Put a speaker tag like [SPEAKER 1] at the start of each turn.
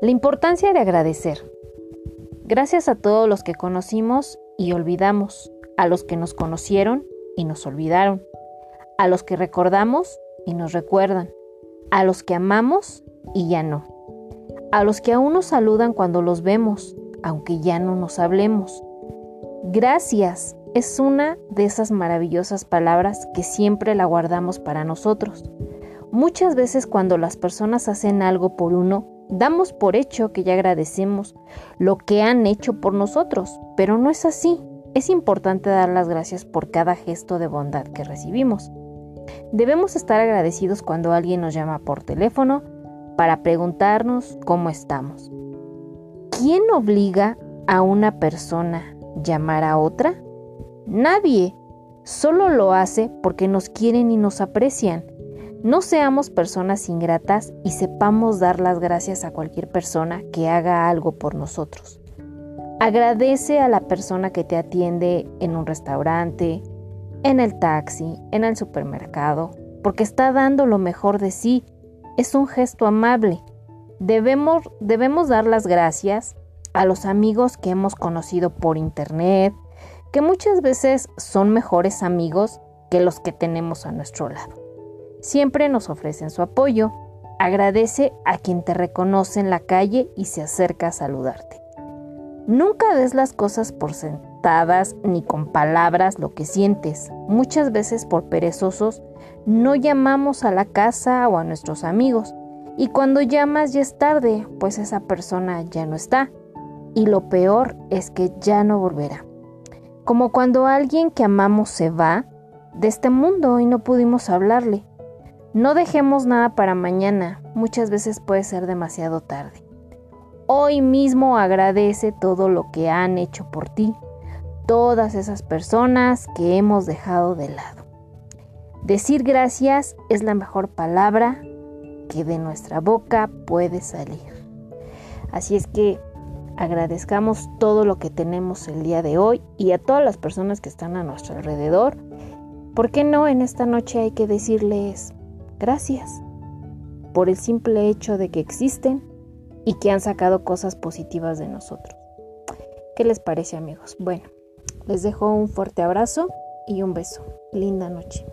[SPEAKER 1] La importancia de agradecer. Gracias a todos los que conocimos y olvidamos, a los que nos conocieron y nos olvidaron, a los que recordamos y nos recuerdan, a los que amamos y ya no, a los que aún nos saludan cuando los vemos, aunque ya no nos hablemos. Gracias es una de esas maravillosas palabras que siempre la guardamos para nosotros. Muchas veces cuando las personas hacen algo por uno, damos por hecho que ya agradecemos lo que han hecho por nosotros, pero no es así. Es importante dar las gracias por cada gesto de bondad que recibimos. Debemos estar agradecidos cuando alguien nos llama por teléfono para preguntarnos cómo estamos. ¿Quién obliga a una persona llamar a otra? Nadie. Solo lo hace porque nos quieren y nos aprecian. No seamos personas ingratas y sepamos dar las gracias a cualquier persona que haga algo por nosotros. Agradece a la persona que te atiende en un restaurante, en el taxi, en el supermercado, porque está dando lo mejor de sí. Es un gesto amable. Debemos, debemos dar las gracias a los amigos que hemos conocido por internet, que muchas veces son mejores amigos que los que tenemos a nuestro lado. Siempre nos ofrecen su apoyo. Agradece a quien te reconoce en la calle y se acerca a saludarte. Nunca des las cosas por sentadas ni con palabras lo que sientes. Muchas veces por perezosos no llamamos a la casa o a nuestros amigos y cuando llamas ya es tarde, pues esa persona ya no está. Y lo peor es que ya no volverá. Como cuando alguien que amamos se va de este mundo y no pudimos hablarle. No dejemos nada para mañana, muchas veces puede ser demasiado tarde. Hoy mismo agradece todo lo que han hecho por ti, todas esas personas que hemos dejado de lado. Decir gracias es la mejor palabra que de nuestra boca puede salir. Así es que agradezcamos todo lo que tenemos el día de hoy y a todas las personas que están a nuestro alrededor. ¿Por qué no en esta noche hay que decirles gracias por el simple hecho de que existen y que han sacado cosas positivas de nosotros? ¿Qué les parece amigos? Bueno, les dejo un fuerte abrazo y un beso. Linda noche.